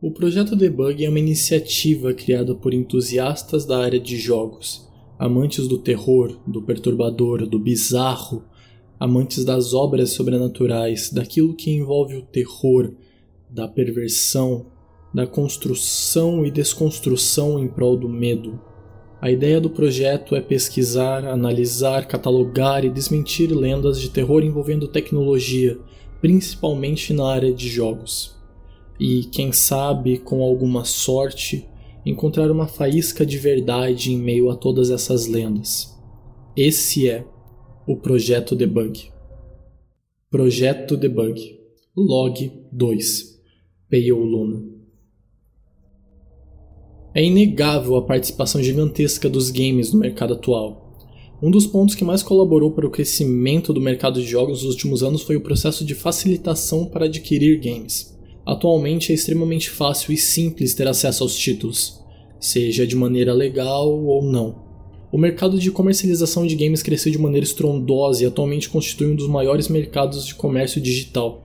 O projeto Debug é uma iniciativa criada por entusiastas da área de jogos, amantes do terror, do perturbador, do bizarro, amantes das obras sobrenaturais, daquilo que envolve o terror, da perversão, da construção e desconstrução em prol do medo. A ideia do projeto é pesquisar, analisar, catalogar e desmentir lendas de terror envolvendo tecnologia, principalmente na área de jogos e, quem sabe, com alguma sorte, encontrar uma faísca de verdade em meio a todas essas lendas. Esse é o Projeto Debug. Projeto Debug Log 2 Pale Luna É inegável a participação gigantesca dos games no mercado atual. Um dos pontos que mais colaborou para o crescimento do mercado de jogos nos últimos anos foi o processo de facilitação para adquirir games. Atualmente é extremamente fácil e simples ter acesso aos títulos, seja de maneira legal ou não. O mercado de comercialização de games cresceu de maneira estrondosa e atualmente constitui um dos maiores mercados de comércio digital.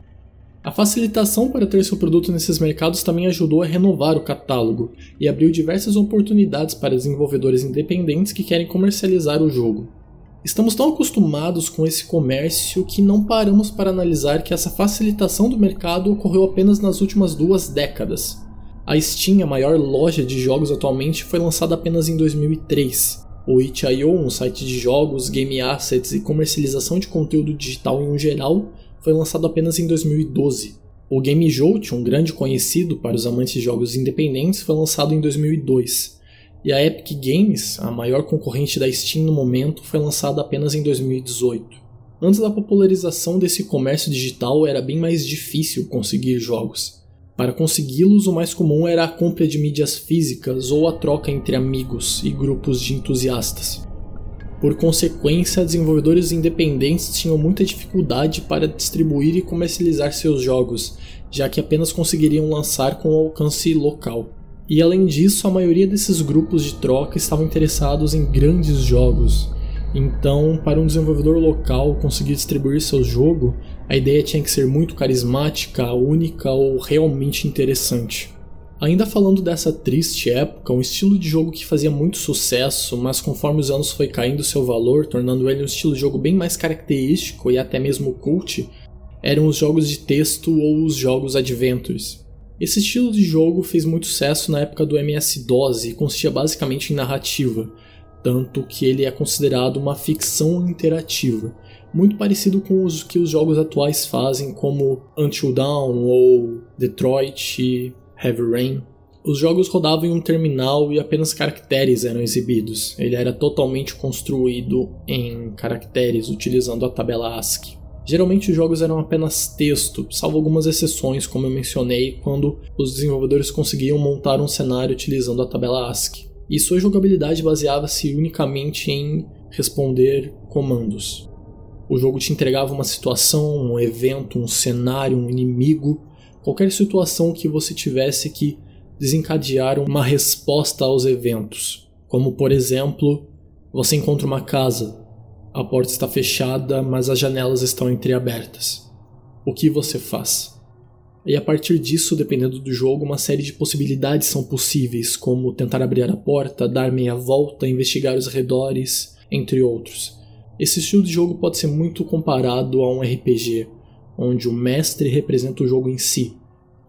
A facilitação para ter seu produto nesses mercados também ajudou a renovar o catálogo e abriu diversas oportunidades para desenvolvedores independentes que querem comercializar o jogo. Estamos tão acostumados com esse comércio que não paramos para analisar que essa facilitação do mercado ocorreu apenas nas últimas duas décadas. A Steam, a maior loja de jogos atualmente, foi lançada apenas em 2003. O itch.io, um site de jogos, game assets e comercialização de conteúdo digital em um geral, foi lançado apenas em 2012. O Game Jolt, um grande conhecido para os amantes de jogos independentes, foi lançado em 2002. E a Epic Games, a maior concorrente da Steam no momento, foi lançada apenas em 2018. Antes da popularização desse comércio digital, era bem mais difícil conseguir jogos. Para consegui-los, o mais comum era a compra de mídias físicas ou a troca entre amigos e grupos de entusiastas. Por consequência, desenvolvedores independentes tinham muita dificuldade para distribuir e comercializar seus jogos, já que apenas conseguiriam lançar com alcance local. E além disso, a maioria desses grupos de troca estavam interessados em grandes jogos. Então, para um desenvolvedor local conseguir distribuir seu jogo, a ideia tinha que ser muito carismática, única ou realmente interessante. Ainda falando dessa triste época, um estilo de jogo que fazia muito sucesso, mas conforme os anos foi caindo seu valor, tornando ele um estilo de jogo bem mais característico e até mesmo cult, eram os jogos de texto ou os jogos adventures. Esse estilo de jogo fez muito sucesso na época do MS-DOS e consistia basicamente em narrativa, tanto que ele é considerado uma ficção interativa, muito parecido com os que os jogos atuais fazem, como Until Dawn ou Detroit Heavy Rain. Os jogos rodavam em um terminal e apenas caracteres eram exibidos. Ele era totalmente construído em caracteres utilizando a tabela ASCII. Geralmente os jogos eram apenas texto, salvo algumas exceções, como eu mencionei, quando os desenvolvedores conseguiam montar um cenário utilizando a tabela ASCII. E sua jogabilidade baseava-se unicamente em responder comandos. O jogo te entregava uma situação, um evento, um cenário, um inimigo, qualquer situação que você tivesse que desencadear uma resposta aos eventos. Como, por exemplo, você encontra uma casa, a porta está fechada, mas as janelas estão entreabertas. O que você faz? E a partir disso, dependendo do jogo, uma série de possibilidades são possíveis, como tentar abrir a porta, dar meia volta, investigar os redores, entre outros. Esse estilo de jogo pode ser muito comparado a um RPG, onde o mestre representa o jogo em si,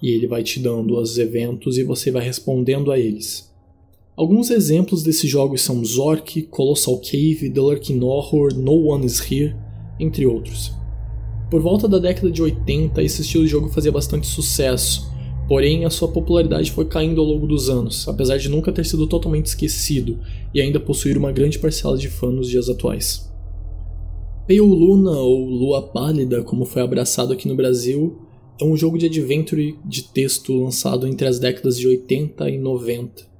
e ele vai te dando os eventos e você vai respondendo a eles. Alguns exemplos desses jogos são Zork, Colossal Cave, The Lurking Horror, No One Is Here, entre outros. Por volta da década de 80, esse estilo de jogo fazia bastante sucesso, porém a sua popularidade foi caindo ao longo dos anos, apesar de nunca ter sido totalmente esquecido e ainda possuir uma grande parcela de fãs nos dias atuais. Pale Luna, ou Lua Pálida, como foi abraçado aqui no Brasil, é um jogo de adventure de texto lançado entre as décadas de 80 e 90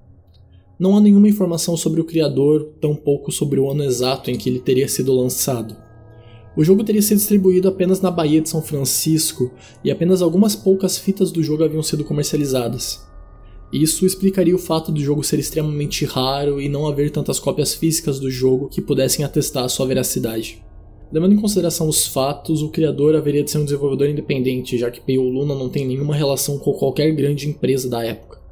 não há nenhuma informação sobre o criador, tampouco sobre o ano exato em que ele teria sido lançado. O jogo teria sido distribuído apenas na Baía de São Francisco e apenas algumas poucas fitas do jogo haviam sido comercializadas. Isso explicaria o fato do jogo ser extremamente raro e não haver tantas cópias físicas do jogo que pudessem atestar sua veracidade. Levando em consideração os fatos, o criador haveria de ser um desenvolvedor independente, já que Peio Luna não tem nenhuma relação com qualquer grande empresa da época.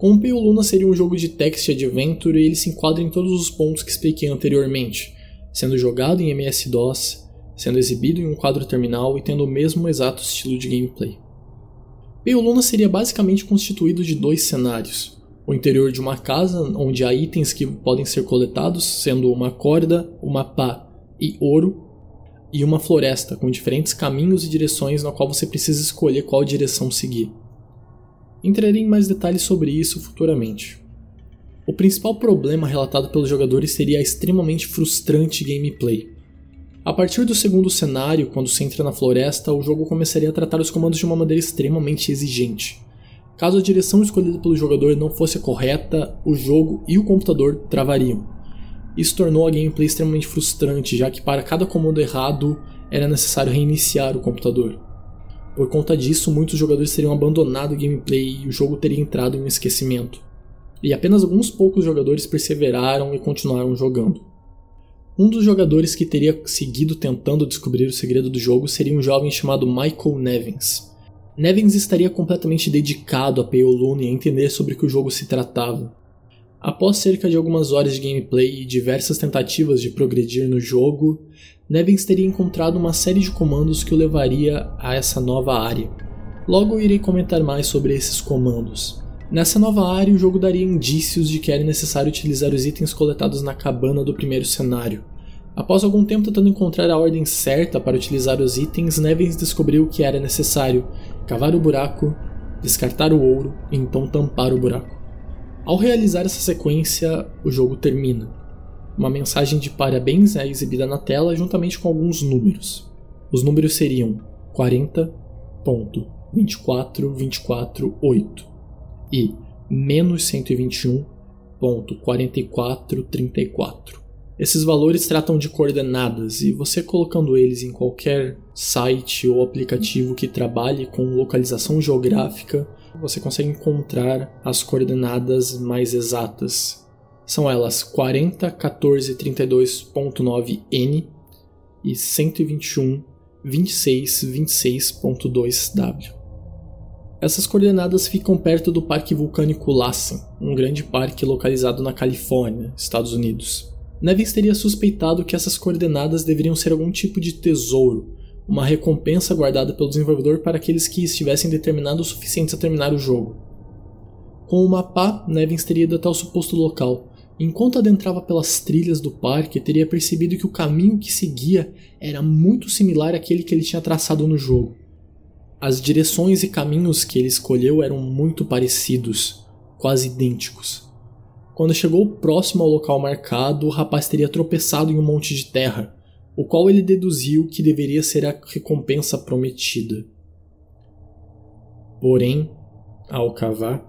Como Peio Luna seria um jogo de text adventure, ele se enquadra em todos os pontos que expliquei anteriormente, sendo jogado em MS-DOS, sendo exibido em um quadro terminal e tendo o mesmo exato estilo de gameplay. Peio Luna seria basicamente constituído de dois cenários, o interior de uma casa, onde há itens que podem ser coletados, sendo uma corda, uma pá e ouro, e uma floresta com diferentes caminhos e direções na qual você precisa escolher qual direção seguir. Entrarei em mais detalhes sobre isso futuramente. O principal problema relatado pelos jogadores seria a extremamente frustrante gameplay. A partir do segundo cenário, quando se entra na floresta, o jogo começaria a tratar os comandos de uma maneira extremamente exigente. Caso a direção escolhida pelo jogador não fosse a correta, o jogo e o computador travariam. Isso tornou a gameplay extremamente frustrante, já que para cada comando errado era necessário reiniciar o computador. Por conta disso, muitos jogadores teriam abandonado o gameplay e o jogo teria entrado em um esquecimento. E apenas alguns poucos jogadores perseveraram e continuaram jogando. Um dos jogadores que teria seguido tentando descobrir o segredo do jogo seria um jovem chamado Michael Nevins. Nevins estaria completamente dedicado a Paolune e a entender sobre o que o jogo se tratava. Após cerca de algumas horas de gameplay e diversas tentativas de progredir no jogo, Nevins teria encontrado uma série de comandos que o levaria a essa nova área. Logo irei comentar mais sobre esses comandos. Nessa nova área, o jogo daria indícios de que era necessário utilizar os itens coletados na cabana do primeiro cenário. Após algum tempo tentando encontrar a ordem certa para utilizar os itens, Nevins descobriu que era necessário cavar o buraco, descartar o ouro e então tampar o buraco. Ao realizar essa sequência, o jogo termina. Uma mensagem de parabéns é exibida na tela juntamente com alguns números. Os números seriam 40.24248 e menos 121.4434. Esses valores tratam de coordenadas e você colocando eles em qualquer site ou aplicativo que trabalhe com localização geográfica você consegue encontrar as coordenadas mais exatas. São elas 40, 14, 32.9 N e 121, 26, 26.2 W. Essas coordenadas ficam perto do Parque Vulcânico Lassen, um grande parque localizado na Califórnia, Estados Unidos. Nevins teria suspeitado que essas coordenadas deveriam ser algum tipo de tesouro, uma recompensa guardada pelo desenvolvedor para aqueles que estivessem determinados o suficientes a terminar o jogo. Com o mapa, Nevins teria ido até o suposto local. Enquanto adentrava pelas trilhas do parque, teria percebido que o caminho que seguia era muito similar àquele que ele tinha traçado no jogo. As direções e caminhos que ele escolheu eram muito parecidos, quase idênticos. Quando chegou próximo ao local marcado, o rapaz teria tropeçado em um monte de terra, o qual ele deduziu que deveria ser a recompensa prometida. Porém, ao cavar,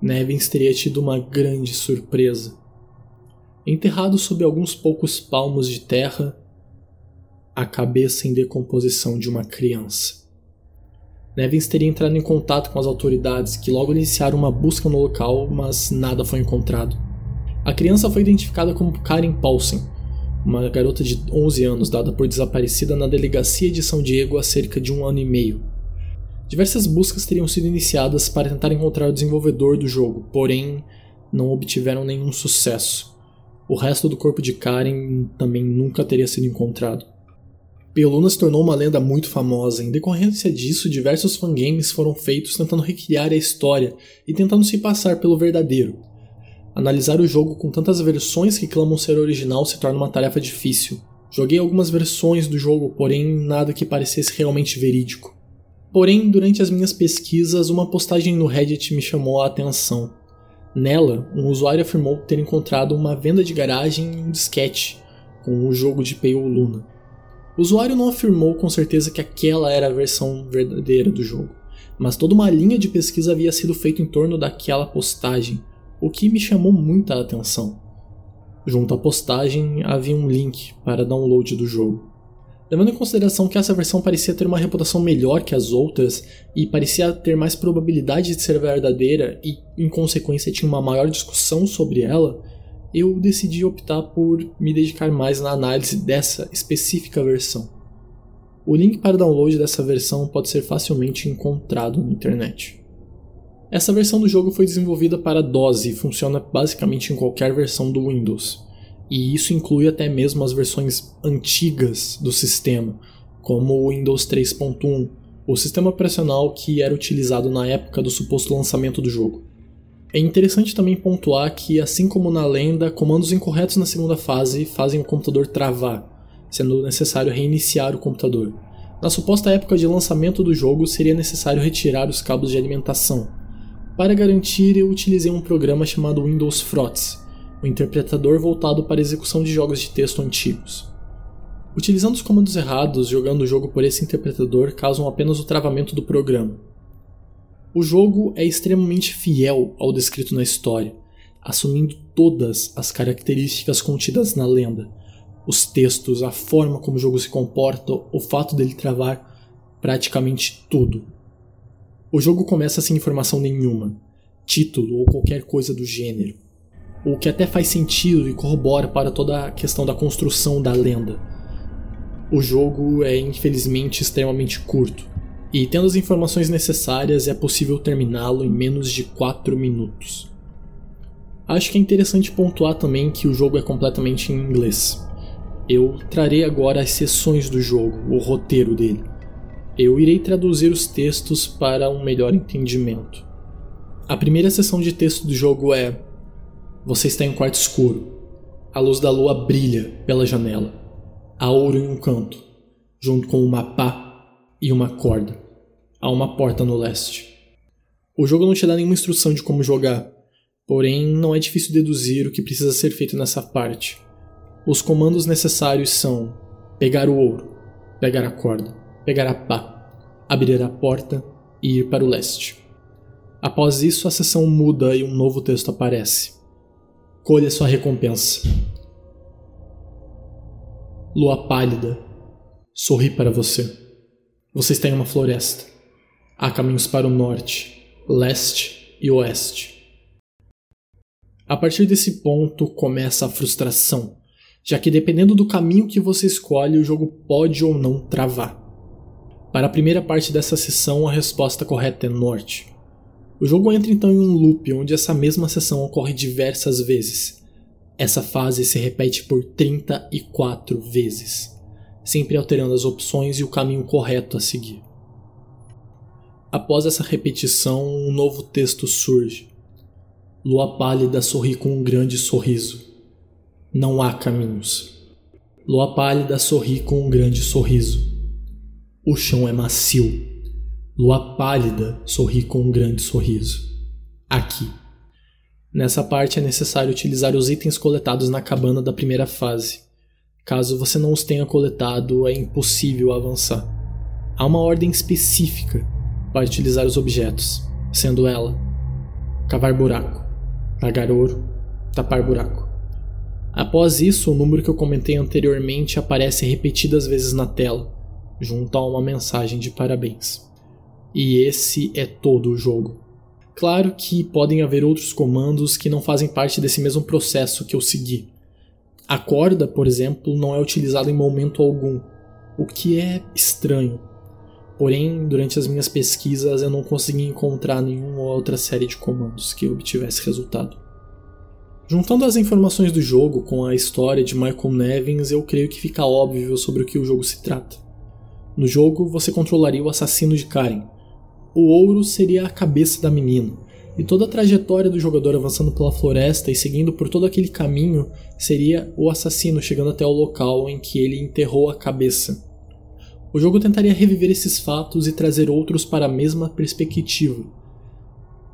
Nevins teria tido uma grande surpresa. Enterrado sob alguns poucos palmos de terra, a cabeça em decomposição de uma criança. Nevins teria entrado em contato com as autoridades, que logo iniciaram uma busca no local, mas nada foi encontrado. A criança foi identificada como Karen Paulsen, uma garota de 11 anos dada por desaparecida na delegacia de São Diego há cerca de um ano e meio. Diversas buscas teriam sido iniciadas para tentar encontrar o desenvolvedor do jogo, porém não obtiveram nenhum sucesso. O resto do corpo de Karen também nunca teria sido encontrado. Peluna se tornou uma lenda muito famosa. Em decorrência disso, diversos fangames foram feitos tentando recriar a história e tentando se passar pelo verdadeiro. Analisar o jogo com tantas versões que clamam ser original se torna uma tarefa difícil. Joguei algumas versões do jogo, porém nada que parecesse realmente verídico. Porém, durante as minhas pesquisas, uma postagem no Reddit me chamou a atenção. Nela, um usuário afirmou ter encontrado uma venda de garagem em um disquete com o jogo de Pale Luna. O usuário não afirmou com certeza que aquela era a versão verdadeira do jogo, mas toda uma linha de pesquisa havia sido feita em torno daquela postagem, o que me chamou muita atenção. Junto à postagem havia um link para download do jogo. Levando em consideração que essa versão parecia ter uma reputação melhor que as outras e parecia ter mais probabilidade de ser verdadeira e, em consequência, tinha uma maior discussão sobre ela, eu decidi optar por me dedicar mais na análise dessa específica versão. O link para download dessa versão pode ser facilmente encontrado na internet. Essa versão do jogo foi desenvolvida para DOS e funciona basicamente em qualquer versão do Windows, e isso inclui até mesmo as versões antigas do sistema, como o Windows 3.1, o sistema operacional que era utilizado na época do suposto lançamento do jogo. É interessante também pontuar que, assim como na lenda, comandos incorretos na segunda fase fazem o computador travar, sendo necessário reiniciar o computador. Na suposta época de lançamento do jogo, seria necessário retirar os cabos de alimentação. Para garantir, eu utilizei um programa chamado Windows Frots, um interpretador voltado para a execução de jogos de texto antigos. Utilizando os comandos errados, jogando o jogo por esse interpretador causam apenas o travamento do programa. O jogo é extremamente fiel ao descrito na história, assumindo todas as características contidas na lenda. Os textos, a forma como o jogo se comporta, o fato dele travar, praticamente tudo. O jogo começa sem informação nenhuma, título ou qualquer coisa do gênero, o que até faz sentido e corrobora para toda a questão da construção da lenda. O jogo é infelizmente extremamente curto, e tendo as informações necessárias é possível terminá-lo em menos de 4 minutos. Acho que é interessante pontuar também que o jogo é completamente em inglês. Eu trarei agora as sessões do jogo, o roteiro dele. Eu irei traduzir os textos para um melhor entendimento. A primeira sessão de texto do jogo é: Você está em um quarto escuro. A luz da lua brilha pela janela. Há ouro em um canto, junto com uma pá e uma corda. Há uma porta no leste. O jogo não te dá nenhuma instrução de como jogar, porém não é difícil deduzir o que precisa ser feito nessa parte. Os comandos necessários são pegar o ouro, pegar a corda, pegar a pá, abrir a porta e ir para o leste. Após isso, a sessão muda e um novo texto aparece. Colha sua recompensa. Lua pálida, sorri para você. Você está em uma floresta. Há caminhos para o norte, leste e oeste. A partir desse ponto começa a frustração, já que dependendo do caminho que você escolhe, o jogo pode ou não travar. Para a primeira parte dessa sessão, a resposta correta é norte. O jogo entra então em um loop onde essa mesma sessão ocorre diversas vezes. Essa fase se repete por 34 vezes sempre alterando as opções e o caminho correto a seguir. Após essa repetição, um novo texto surge. Lua pálida sorri com um grande sorriso. Não há caminhos. Lua pálida sorri com um grande sorriso. O chão é macio. Lua pálida sorri com um grande sorriso. Aqui. Nessa parte é necessário utilizar os itens coletados na cabana da primeira fase. Caso você não os tenha coletado, é impossível avançar. Há uma ordem específica para utilizar os objetos, sendo ela cavar buraco, pagar ouro, tapar buraco. Após isso, o número que eu comentei anteriormente aparece repetidas vezes na tela, junto a uma mensagem de parabéns. E esse é todo o jogo. Claro que podem haver outros comandos que não fazem parte desse mesmo processo que eu segui, a corda, por exemplo, não é utilizada em momento algum, o que é estranho. Porém, durante as minhas pesquisas eu não consegui encontrar nenhuma outra série de comandos que obtivesse resultado. Juntando as informações do jogo com a história de Michael Nevins, eu creio que fica óbvio sobre o que o jogo se trata. No jogo, você controlaria o assassino de Karen. O ouro seria a cabeça da menina, e toda a trajetória do jogador avançando pela floresta e seguindo por todo aquele caminho seria o assassino chegando até o local em que ele enterrou a cabeça. O jogo tentaria reviver esses fatos e trazer outros para a mesma perspectiva.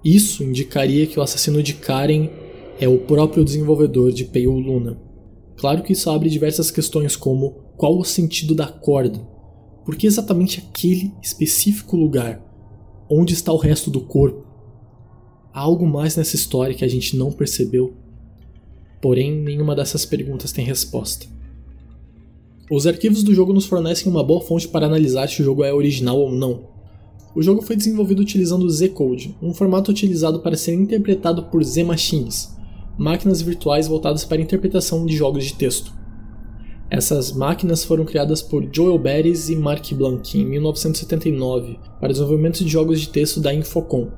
Isso indicaria que o assassino de Karen é o próprio desenvolvedor de Pale Luna. Claro que isso abre diversas questões como qual o sentido da corda? Por que exatamente aquele específico lugar? Onde está o resto do corpo? Há algo mais nessa história que a gente não percebeu? Porém, nenhuma dessas perguntas tem resposta. Os arquivos do jogo nos fornecem uma boa fonte para analisar se o jogo é original ou não. O jogo foi desenvolvido utilizando Z-Code, um formato utilizado para ser interpretado por Z-Machines, máquinas virtuais voltadas para a interpretação de jogos de texto. Essas máquinas foram criadas por Joel Beres e Mark Blank em 1979 para desenvolvimento de jogos de texto da Infocom,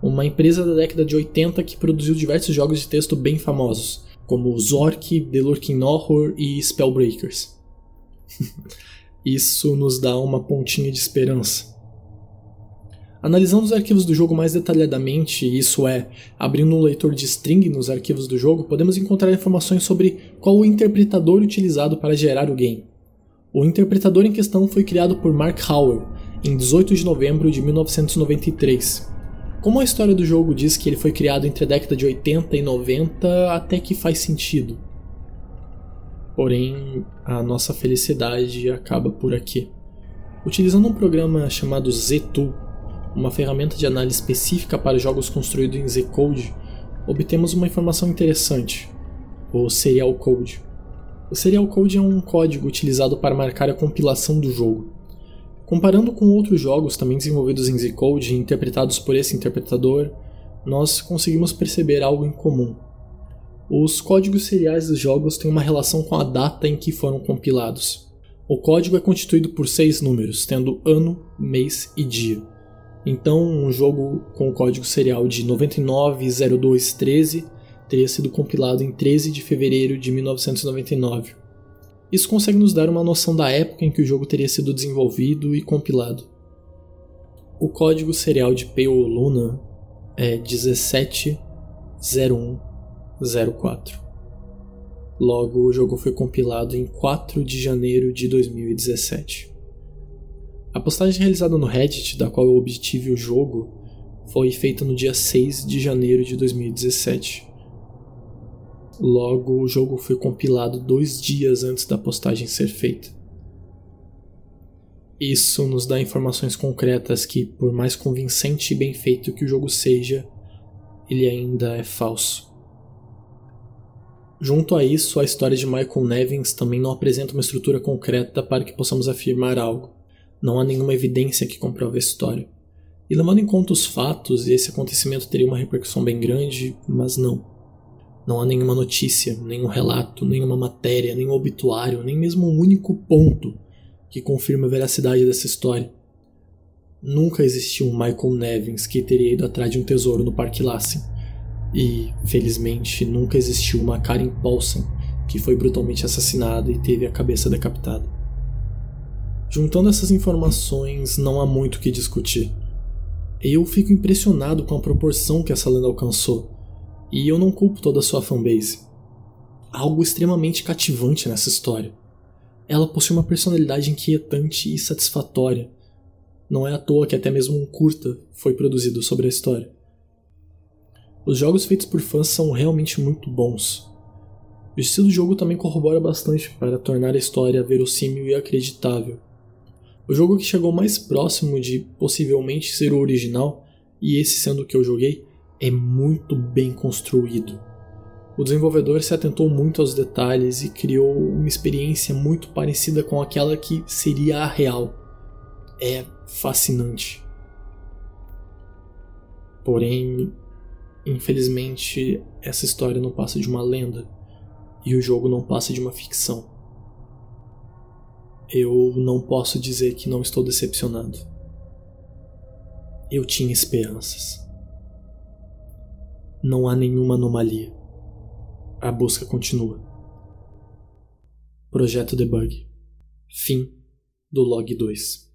uma empresa da década de 80 que produziu diversos jogos de texto bem famosos, como Zork, The Lurking Horror e Spellbreakers. Isso nos dá uma pontinha de esperança. Analisando os arquivos do jogo mais detalhadamente, isso é, abrindo um leitor de string nos arquivos do jogo, podemos encontrar informações sobre qual o interpretador utilizado para gerar o game. O interpretador em questão foi criado por Mark Howell em 18 de novembro de 1993. Como a história do jogo diz que ele foi criado entre a década de 80 e 90, até que faz sentido. Porém, a nossa felicidade acaba por aqui. Utilizando um programa chamado ZTool, uma ferramenta de análise específica para jogos construídos em Z-Code, obtemos uma informação interessante: o Serial Code. O Serial Code é um código utilizado para marcar a compilação do jogo. Comparando com outros jogos também desenvolvidos em Z-Code e interpretados por esse interpretador, nós conseguimos perceber algo em comum. Os códigos seriais dos jogos têm uma relação com a data em que foram compilados. O código é constituído por seis números, tendo ano, mês e dia. Então, um jogo com o código serial de 990213 teria sido compilado em 13 de fevereiro de 1999. Isso consegue nos dar uma noção da época em que o jogo teria sido desenvolvido e compilado. O código serial de Pale Luna é 1701 04. Logo, o jogo foi compilado em 4 de janeiro de 2017. A postagem realizada no Reddit, da qual eu obtive o jogo, foi feita no dia 6 de janeiro de 2017. Logo, o jogo foi compilado dois dias antes da postagem ser feita. Isso nos dá informações concretas que, por mais convincente e bem feito que o jogo seja, ele ainda é falso. Junto a isso, a história de Michael Nevins também não apresenta uma estrutura concreta para que possamos afirmar algo. Não há nenhuma evidência que comprove a história. E levando em conta os fatos, esse acontecimento teria uma repercussão bem grande, mas não. Não há nenhuma notícia, nenhum relato, nenhuma matéria, nenhum obituário, nem mesmo um único ponto que confirme a veracidade dessa história. Nunca existiu um Michael Nevins que teria ido atrás de um tesouro no Parque Lassen e, felizmente, nunca existiu uma Karen Paulson que foi brutalmente assassinada e teve a cabeça decapitada. Juntando essas informações, não há muito o que discutir. Eu fico impressionado com a proporção que essa lenda alcançou, e eu não culpo toda a sua fanbase. Há algo extremamente cativante nessa história. Ela possui uma personalidade inquietante e satisfatória. Não é à toa que até mesmo um curta foi produzido sobre a história. Os jogos feitos por fãs são realmente muito bons. O estilo do jogo também corrobora bastante para tornar a história verossímil e acreditável. O jogo que chegou mais próximo de possivelmente ser o original, e esse sendo o que eu joguei, é muito bem construído. O desenvolvedor se atentou muito aos detalhes e criou uma experiência muito parecida com aquela que seria a real. É fascinante. Porém, Infelizmente, essa história não passa de uma lenda e o jogo não passa de uma ficção. Eu não posso dizer que não estou decepcionado. Eu tinha esperanças. Não há nenhuma anomalia. A busca continua. Projeto Debug. Fim do Log 2.